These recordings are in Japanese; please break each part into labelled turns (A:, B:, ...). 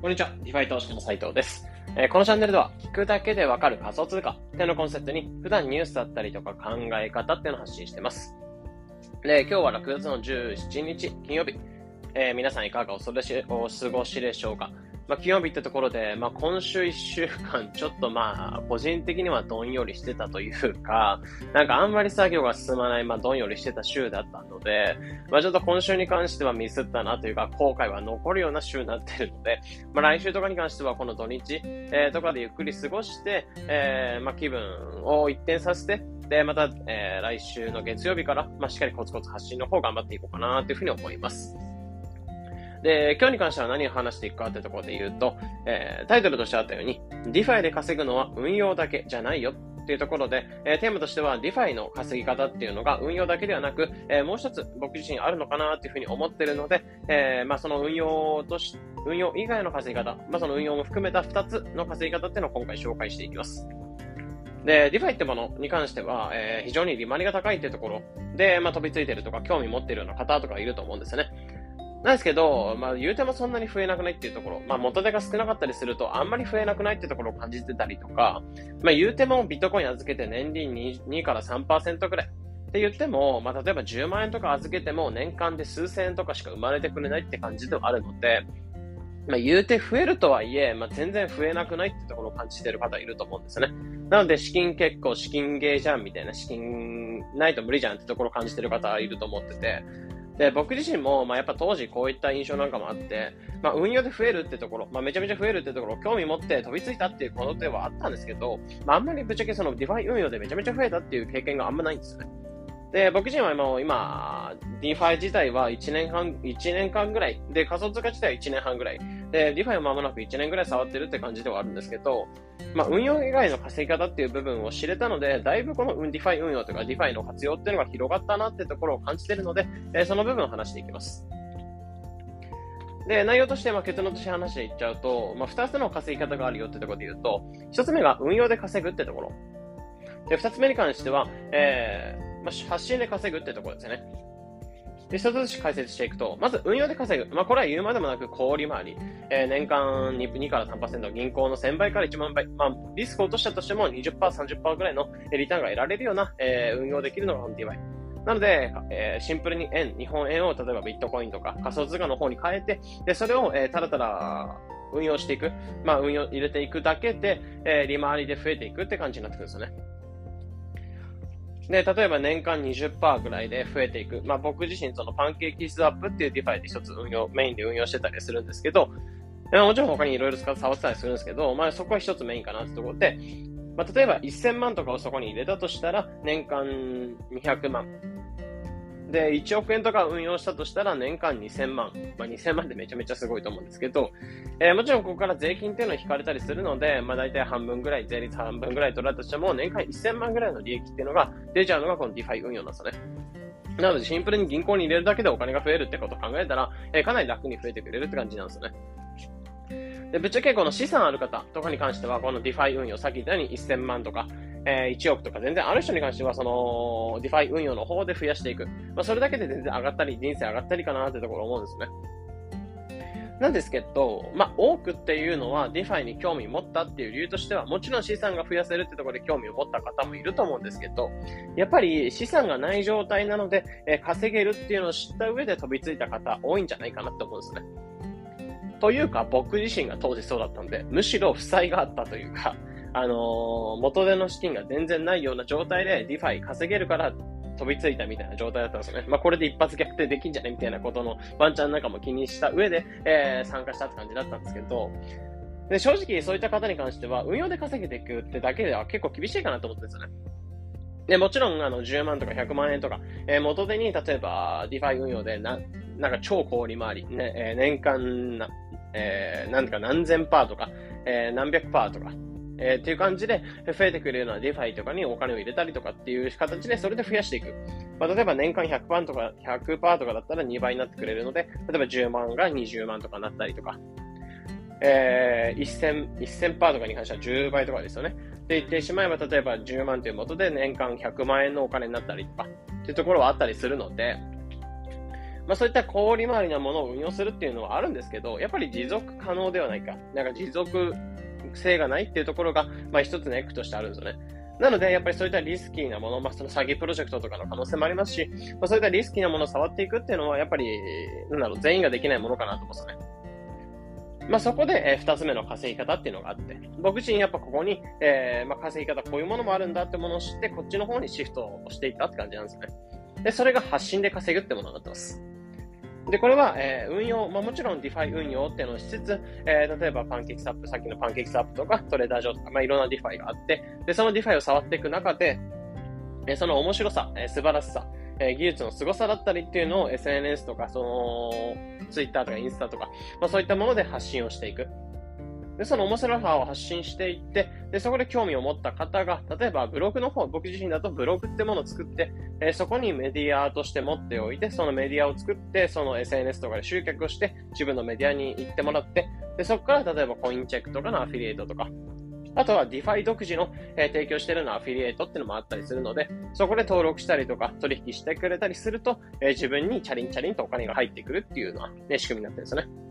A: こんにちは。 DeFi 投資家の斉藤です。えー、このチャンネルでは、聞くだけでわかる仮想通貨っていうのコンセプトに、普段ニュースだったりとか考え方っていうのを発信してます。で、今日は6月の17日金曜日。えー、皆さんいかがお過ごしでしょうか？まあ、金曜日ってところで、まあ、今週1週間、ちょっとまあ、個人的にはどんよりしてたというか、なんかあんまり作業が進まない、まあ、どんよりしてた週だったので、まあ、ちょっと今週に関してはミスったなというか、後悔は残るような週になってるので、まあ、来週とかに関してはこの土日、えー、とかでゆっくり過ごして、えー、まあ、気分を一転させて、で、また、えー、来週の月曜日から、まあ、しっかりコツコツ発信の方頑張っていこうかなというふうに思います。で、今日に関しては何を話していくかってところで言うと、えー、タイトルとしてあったように、DeFi で稼ぐのは運用だけじゃないよっていうところで、えー、テーマとしては DeFi の稼ぎ方っていうのが運用だけではなく、えー、もう一つ僕自身あるのかなっていうふうに思ってるので、えー、まあその運用とし、運用以外の稼ぎ方、まあその運用も含めた二つの稼ぎ方っていうのを今回紹介していきます。で、DeFi ってものに関しては、えー、非常に利回りが高いっていうところで、まあ飛びついてるとか興味持ってるような方とかいると思うんですよね。なんですけど、まあ、言うてもそんなに増えなくないっていうところ、まあ、元手が少なかったりすると、あんまり増えなくないっていうところを感じてたりとか、まあ、言うてもビットコイン預けて年利 2, 2から3%くらい。って言っても、まあ、例えば10万円とか預けても年間で数千円とかしか生まれてくれないって感じではあるので、まあ、言うて増えるとはいえ、まあ、全然増えなくないってところを感じてる方いると思うんですね。なので、資金結構、資金ゲーじゃんみたいな、資金ないと無理じゃんってところを感じてる方いると思ってて、で、僕自身も、まあ、やっぱ当時こういった印象なんかもあって、まあ、運用で増えるってところ、まあ、めちゃめちゃ増えるってところ、興味持って飛びついたっていうことではあったんですけど、まあ、あんまりぶっちゃけその DeFi 運用でめちゃめちゃ増えたっていう経験があんまないんですよね。で、僕自身はもう今、DeFi 自体は1年半、1年間ぐらい、で、仮想通貨自体は1年半ぐらい、で、DeFi は間もなく1年ぐらい触ってるって感じではあるんですけど、まあ、運用以外の稼ぎ方っていう部分を知れたので、だいぶこの DeFi 運用とか DeFi の活用っていうのが広がったなってところを感じてるので、え、その部分を話していきます。で、内容として、まあ、結論として話していっちゃうと、まあ、2つの稼ぎ方があるよってところで言うと、1つ目が運用で稼ぐってところ。で、2つ目に関しては、えー、まあ、発信で稼ぐってところですよね。で、一つずつ解説していくと、まず運用で稼ぐ。まあ、これは言うまでもなく小売回り。えー、年間 2, 2から3%、銀行の1000倍から1万倍。まあ、リスクを落としたとしても20%、30%ぐらいのリターンが得られるような、えー、運用できるのが DeFi。なので、えー、シンプルに円、日本円を例えばビットコインとか仮想通貨の方に変えて、で、それを、えー、ただただ運用していく。まあ、運用入れていくだけで、えー、利回りで増えていくって感じになってくるんですよね。で、例えば年間20%ぐらいで増えていく。まあ僕自身その PancakeSwap っていう DeFi で一つ運用、メインで運用してたりするんですけど、もちろん他にいろいろ使って触ってたりするんですけど、まあそこは一つメインかなってところで、まあ例えば1000万とかをそこに入れたとしたら、年間200万。で、1億円とか運用したとしたら年間2000万。まあ、2000万ってめちゃめちゃすごいと思うんですけど、えー、もちろんここから税金っていうのは引かれたりするので、まあ、大体半分ぐらい、税率半分ぐらい取られたとしても、年間1000万ぐらいの利益っていうのが出ちゃうのがこの DeFi 運用なんですよね。なので、シンプルに銀行に入れるだけでお金が増えるってことを考えたら、えー、かなり楽に増えてくれるって感じなんですよね。で、ぶっちゃけこの資産ある方とかに関しては、この DeFi 運用、さっき言ったように1000万とか、えー、1億とか全然ある人に関しては、その、 DeFi 運用の方で増やしていく。まあ、それだけで全然上がったり、人生上がったりかなってところ思うんですね。なんですけど、まあ、多くっていうのは、 DeFi に興味持ったっていう理由としては、もちろん資産が増やせるってところで興味を持った方もいると思うんですけど、やっぱり資産がない状態なので、え、稼げるっていうのを知った上で飛びついた方多いんじゃないかなって思うんですね。というか、僕自身が当時そうだったんで、むしろ負債があったというか、あのー、元手の資金が全然ないような状態で DeFi 稼げるから飛びついたみたいな状態だったんですよね。まあ、これで一発逆転できんじゃねみたいなことのワンチャンなんかも気にした上で、えー、参加したって感じだったんですけど、で、正直そういった方に関しては、運用で稼げていくってだけでは結構厳しいかなと思ってるんですよね。で、もちろん、あの、10万とか100万円とか、えー、元手に、例えば、DeFi 運用でな、なんか超高利回り、ね、えー、年間な、えー、なんとか何千パーとか、えー、何百パーとか、えー、っていう感じで増えてくるような DeFi とかにお金を入れたりとかっていう形で、それで増やしていく。まあ、例えば年間100%とか100%とかだったら2倍になってくれるので、例えば10万が20万とかなったりとか、えー、1000、1000%とかに関しては10倍とかですよね。で言ってしまえば、例えば10万という元で年間100万円のお金になったりとか、っていうところはあったりするので、まあそういった小売回りなものを運用するっていうのはあるんですけど、やっぱり持続可能ではないか。なんか持続性がないっていうところが、まあ一つネックとしてあるんですよね。なので、やっぱりそういったリスキーなもの、まあ、その詐欺プロジェクトとかの可能性もありますし、まあ、そういったリスキーなものを触っていくっていうのは、やっぱり、なんだろう、全員ができないものかなと思うんですよね。まあ、そこで、えー、二つ目の稼ぎ方っていうのがあって、僕自身やっぱここに、えー、まあ、稼ぎ方こういうものもあるんだってものを知って、こっちの方にシフトをしていったって感じなんですよね。で、それが発信で稼ぐってものになってます。で、これは、えー、運用、まあ、もちろん DeFi 運用っていうのをしつつ、えー、例えばパンケーキサップ、さっきのパンケーキサップとかトレーダー上とか、まあ、いろんな DeFi があって、で、その DeFi を触っていく中で、えー、その面白さ、えー、素晴らしさ、えー、技術の凄さだったりっていうのを SNS とか、その、Twitter とかインスタとか、まあ、そういったもので発信をしていく。で、その面白さを発信していって、で、そこで興味を持った方が、例えばブログの方、僕自身だとブログってものを作って、えー、そこにメディアとして持っておいて、そのメディアを作って、その SNS とかで集客をして、自分のメディアに行ってもらって、で、そこから例えばコインチェックとかのアフィリエイトとか、あとは DeFi 独自の、えー、提供しているのアフィリエイトっていうのもあったりするので、そこで登録したりとか取引してくれたりすると、えー、自分にチャリンチャリンとお金が入ってくるっていうような、ね、仕組みになってるんですよね。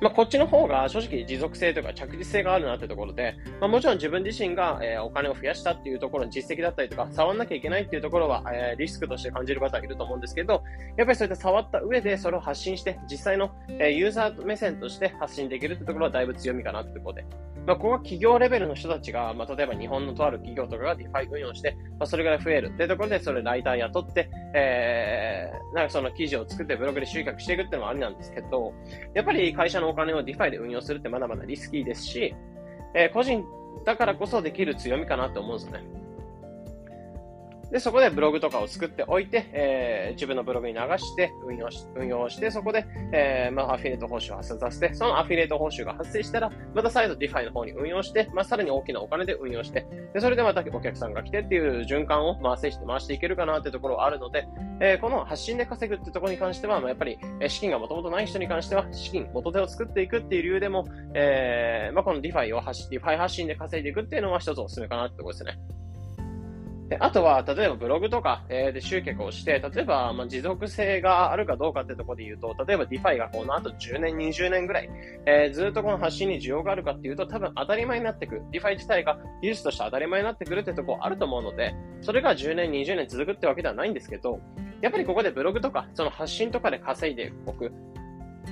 A: まあ、こっちの方が正直持続性とか着実性があるなってところで、まあ、もちろん自分自身が、えー、お金を増やしたっていうところの実績だったりとか、触んなきゃいけないっていうところは、えー、リスクとして感じる方はいると思うんですけど、やっぱりそういった触った上でそれを発信して、実際の、えー、ユーザー目線として発信できるってところはだいぶ強みかなってところで。まあ、ここは企業レベルの人たちが、まあ、例えば日本のとある企業とかが DeFi 運用して、まあ、それぐらい増えるっていうところで、それライター雇って、えー、なんかその記事を作ってブログで集客していくっていうのはありなんですけど、やっぱり会社のお金を DeFi で運用するってまだまだリスキーですし、えー、個人だからこそできる強みかなと思うんですよね。で、そこでブログとかを作っておいて、えー、自分のブログに流して運用し、運用して、そこで、えー、まあ、アフィリエイト報酬を発生させて、そのアフィリエイト報酬が発生したら、また再度 DeFi の方に運用して、まあ、さらに大きなお金で運用して、で、それでまたお客さんが来てっていう循環を回せして回していけるかなってところはあるので、えー、この発信で稼ぐってところに関しては、まあ、やっぱり、え資金がもともとない人に関しては、資金、元手を作っていくっていう理由でも、えー、まあ、この DeFi を発、DeFi 発信で稼いでいくっていうのは一つおすすめかなってところですね。であとは、例えばブログとか、えー、で集客をして、例えば、まあ、持続性があるかどうかってところで言うと、例えば DeFi がこの後10年、20年ぐらい、えー、ずっとこの発信に需要があるかっていうと、多分当たり前になってくる。DeFi 自体が技術として当たり前になってくるってところあると思うので、それが10年、20年続くってわけではないんですけど、やっぱりここでブログとか、その発信とかで稼いでおく。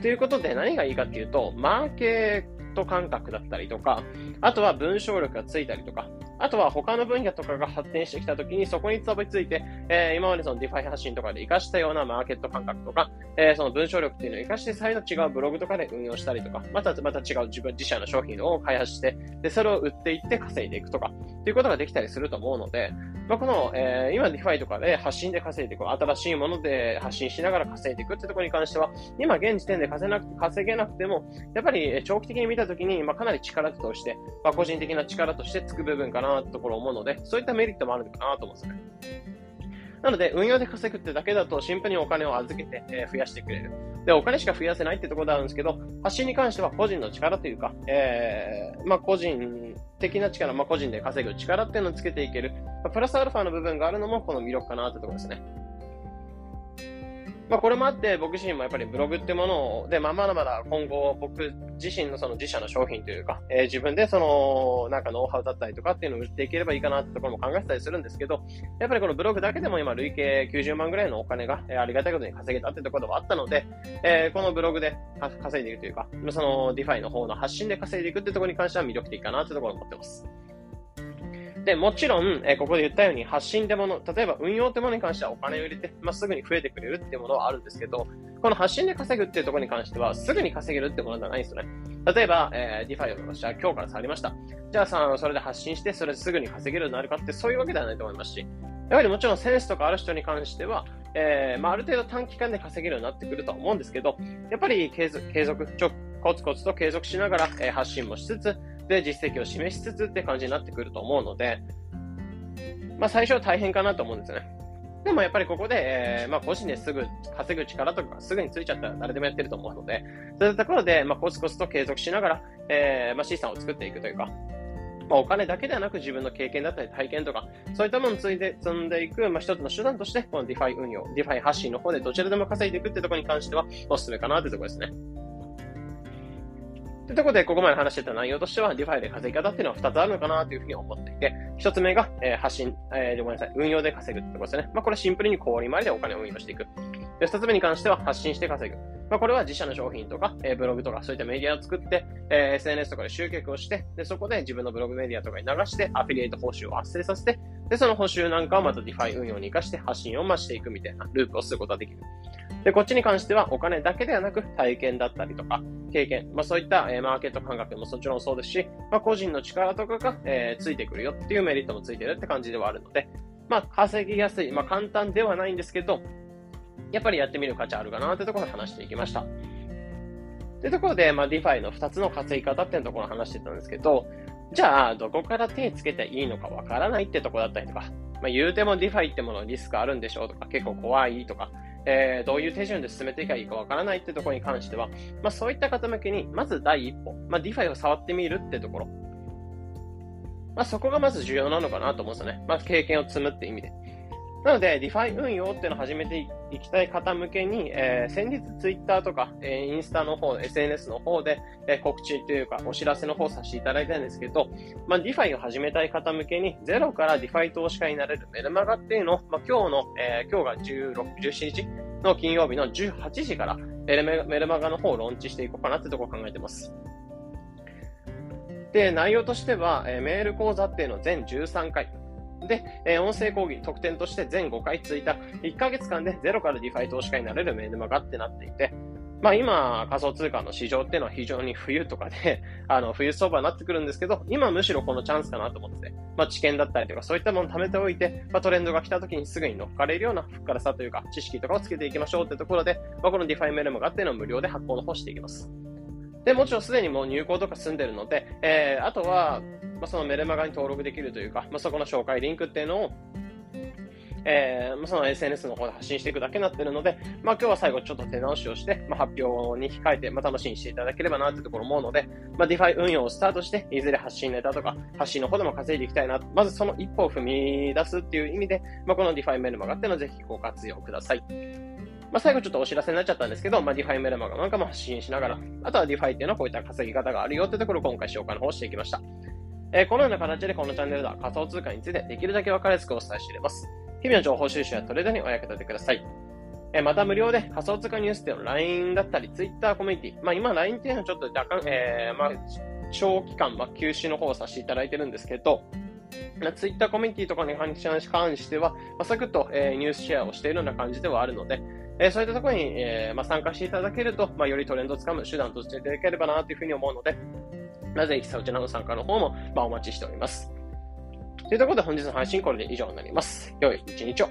A: ということで何がいいかっていうと、マーケット感覚だったりとか、あとは文章力がついたりとか、あとは他の分野とかが発展してきたときにそこにつばついて、えー、今までその DeFi 発信とかで活かしたようなマーケット感覚とか、えー、その文章力っていうのを活かして再度違うブログとかで運用したりとか、またまた違う自分自社の商品を開発して、で、それを売っていって稼いでいくとか、っていうことができたりすると思うので、まあ、この、えー、今 DeFi とかで発信で稼いでいく、新しいもので発信しながら稼いでいくってところに関しては、今現時点で稼げなく稼げなくても、やっぱり長期的に見たときに、まあ、かなり力として、まあ、個人的な力としてつく部分かなってところ思うので、そういったメリットもあるのかなと思うんですね。なので、運用で稼ぐってだけだと、シンプルにお金を預けて、えー、増やしてくれる。で、お金しか増やせないってところであるんですけど、発信に関しては個人の力というか、えー、まあ、個人的な力、まあ、個人で稼ぐ力っていうのをつけていける。まあ、プラスアルファの部分があるのも、この魅力かなってところですね。まあ、これもあって、僕自身もやっぱりブログってものを、で、まあ、まだまだ今後、僕自身のその自社の商品というか、えー、自分でその、なんかノウハウだったりとかっていうのを売っていければいいかなってところも考えてたりするんですけど、やっぱりこのブログだけでも今、累計90万ぐらいのお金が、え、ありがたいことに稼げたってところはあったので、えー、このブログで稼いでいくというか、その DeFi の方の発信で稼いでいくってところに関しては魅力的かなってところを思ってます。で、もちろん、え、ここで言ったように発信ってもの、例えば運用ってものに関してはお金を入れて、まあ、すぐに増えてくれるっていうものはあるんですけど、この発信で稼ぐっていうところに関しては、すぐに稼げるってものではないんですよね。例えば、えー、DeFi を私は今日から触りました。じゃあさ、それで発信して、それですぐに稼げるようになるかってそういうわけではないと思いますし、やはりもちろんセンスとかある人に関しては、えー、まあ、ある程度短期間で稼げるようになってくるとは思うんですけど、やっぱり継続、継続、ちょ、コツコツと継続しながら、えー、発信もしつつ、で、実績を示しつつって感じになってくると思うので、まあ、最初は大変かなと思うんですよね。でもやっぱりここで、えー、まあ、個人ですぐ稼ぐ力とかすぐについちゃったら誰でもやってると思うので、そういったところで、まあ、コツコツと継続しながら、えー、まあ、資産を作っていくというか、ま、お金だけではなく自分の経験だったり体験とか、そういったものを積んで積んでいく、まあ、一つの手段として、この DeFi 運用、DeFi 発信の方でどちらでも稼いでいくってところに関しては、おすすめかなってところですね。というところで、ここまで話してた内容としては、DeFi で稼ぎ方っていうのは2つあるのかなというふうに思っていて、1つ目が、えー、発信、えー、ごめんなさい、運用で稼ぐってころですね。まあ、これシンプルに小売回りでお金を運用していく。で、2つ目に関しては、発信して稼ぐ。まあ、これは自社の商品とか、えー、ブログとか、そういったメディアを作って、えー、SNS とかで集客をして、で、そこで自分のブログメディアとかに流して、アフィリエイト報酬を発生させて、で、その報酬なんかをまた DeFi 運用に活かして発信を増していくみたいなループをすることができる。で、こっちに関してはお金だけではなく体験だったりとか、経験、まあそういった、え、マーケット感覚ももちろんそうですし、まあ個人の力とかが、えー、ついてくるよっていうメリットもついてるって感じではあるので、まあ稼ぎやすい、まあ簡単ではないんですけど、やっぱりやってみる価値あるかなってところで話していきました。というところで、まあ、DeFi の2つの稼ぎ方っていうところを話してたんですけど、じゃあ、どこから手つけていいのかわからないってとこだったりとか、まあ、言うても DeFi ってものリスクあるんでしょうとか、結構怖いとか、えー、どういう手順で進めていけばいいかわからないってところに関しては、まあ、そういった方向けに、まず第一歩、まあ、DeFi を触ってみるってところ。まあ、そこがまず重要なのかなと思うんですよね。まず経験を積むって意味で。なので、DeFi 運用っていうのを始めていきたい方向けに、えー、先日 Twitter とか、えー、インスタの方、SNS の方で、えー、告知というかお知らせの方させていただいたんですけど、まあ、DeFi を始めたい方向けに、ゼロから DeFi 投資家になれるメルマガっていうのを、まあ、今日の、えー、今日が16、17日の金曜日の18時から、えー、メルマガの方をローンチしていこうかなってところを考えてます。で、内容としては、えー、メール講座っていうのを全13回、で、えー、音声講義、特典として全5回続いた1ヶ月間でゼロから DeFi 投資家になれるメールマガってなっていて、まあ今、仮想通貨の市場っていうのは非常に冬とかで、あの、冬相場になってくるんですけど、今むしろこのチャンスかなと思ってて、まあ知見だったりとかそういったものを貯めておいて、まあトレンドが来た時にすぐに乗っかれるようなフッ軽さというか、知識とかをつけていきましょうってところで、まあこの DeFi メルマガっていうのを無料で発行の方していきます。で、もちろんすでにもう入稿とか済んでるので、えー、あとは、まあ、そのメルマガに登録できるというか、まあ、そこの紹介リンクっていうのを、えー、その SNS の方で発信していくだけになってるので、まあ、今日は最後ちょっと手直しをして、まあ、発表に控えて、まあ、楽しみにしていただければなというところ思うので、まあ、DeFi 運用をスタートして、いずれ発信ネタとか、発信の方でも稼いでいきたいな。まずその一歩を踏み出すっていう意味で、まあ、この DeFi メルマガっていうのをぜひご活用ください。まあ、最後ちょっとお知らせになっちゃったんですけど、まあ、 DeFi メルマガなんかも発信しながら、あとは DeFi っていうのはこういった稼ぎ方があるよってところを今回紹介の方していきました。えー、このような形でこのチャンネルでは仮想通貨についてできるだけ分かりやすくお伝えしています。日々の情報収集やトレードにお役立てください。えー、また無料で仮想通貨ニュースっていうの LINE だったり Twitter コミュニティ。まあ今 LINE っていうのはちょっと若干、えー、まあ長期間、まあ休止の方をさせていただいてるんですけど、ツイッターコミュニティとかに関しては、まあ、サクッと、えー、ニュースシェアをしているような感じではあるので、えー、そういったところに、えー、まあ、参加していただけると、まあ、よりトレンドをつかむ手段としていただければなというふうに思うので、ぜひそちらの参加の方も、まあ、お待ちしております。ということで本日の配信これで以上になります。良い一日を。